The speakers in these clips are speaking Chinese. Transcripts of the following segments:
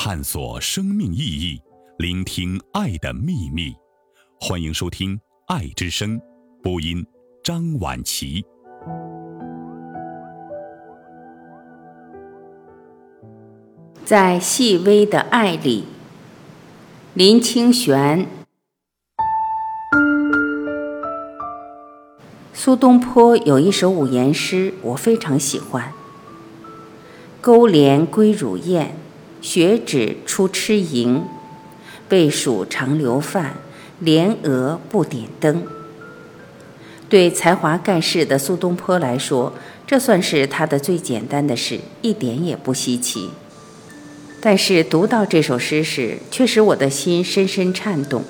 探索生命意义，聆听爱的秘密。欢迎收听《爱之声》，播音张婉琪。在细微的爱里，林清玄。苏东坡有一首五言诗，我非常喜欢。钩镰归乳燕，雪止出吃蝇。背黍常留饭，莲娥不点灯。对才华盖世的苏东坡来说，这算是他的最简单的事，一点也不稀奇。但是读到这首诗时，却使我的心深深颤动，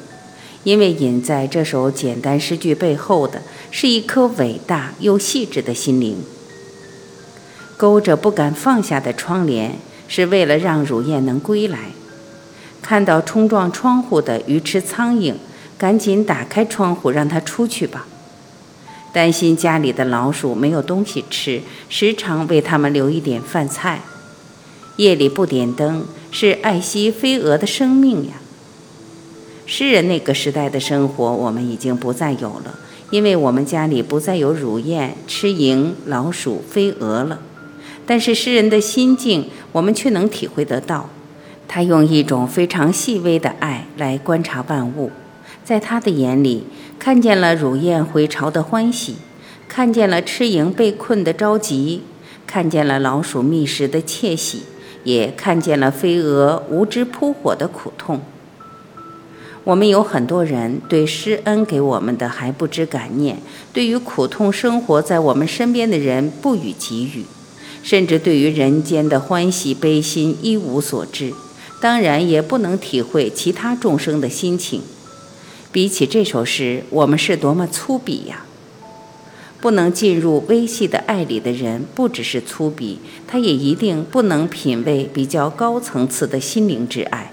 因为隐在这首简单诗句背后的是一颗伟大又细致的心灵。勾着不敢放下的窗帘，是为了让乳燕能归来。看到冲撞窗户的鱼吃苍蝇，赶紧打开窗户让它出去吧。担心家里的老鼠没有东西吃，时常为它们留一点饭菜。夜里不点灯，是爱惜飞蛾的生命呀。诗人那个时代的生活，我们已经不再有了，因为我们家里不再有乳燕、吃蝇、老鼠、飞蛾了。但是诗人的心境，我们却能体会得到。他用一种非常细微的爱来观察万物，在他的眼里，看见了乳燕回巢的欢喜，看见了吃蝇被困的着急，看见了老鼠觅食的窃喜。也看见了飞蛾无知扑火的苦痛。我们有很多人对施恩给我们的还不知感念，对于苦痛生活在我们身边的人不予给予，甚至对于人间的欢喜悲心一无所知。当然，也不能体会其他众生的心情。比起这首诗，我们是多么粗鄙呀！不能进入微细的爱里的人，不只是粗鄙，他也一定不能品味比较高层次的心灵之爱。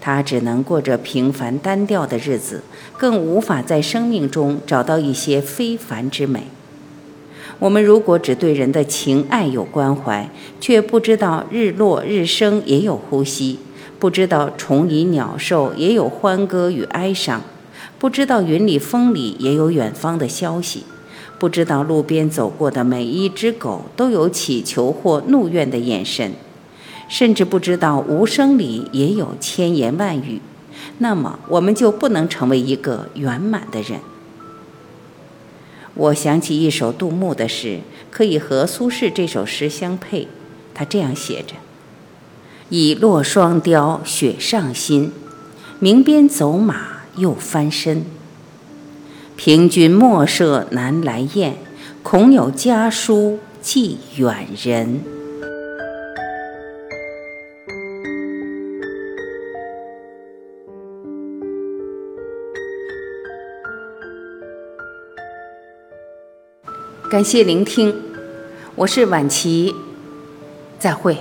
他只能过着平凡单调的日子，更无法在生命中找到一些非凡之美。我们如果只对人的情爱有关怀，却不知道日落日升也有呼吸，不知道虫蚁鸟兽也有欢歌与哀伤，不知道云里风里也有远方的消息。不知道路边走过的每一只狗都有乞求或怒怨的眼神，甚至不知道无声里也有千言万语，那么我们就不能成为一个圆满的人。我想起一首杜牧的诗，可以和苏轼这首诗相配。他这样写着：“已落霜雕雪上新，鸣鞭走马又翻身。”凭君莫设南来雁，恐有家书寄远人。感谢聆听，我是婉琪，再会。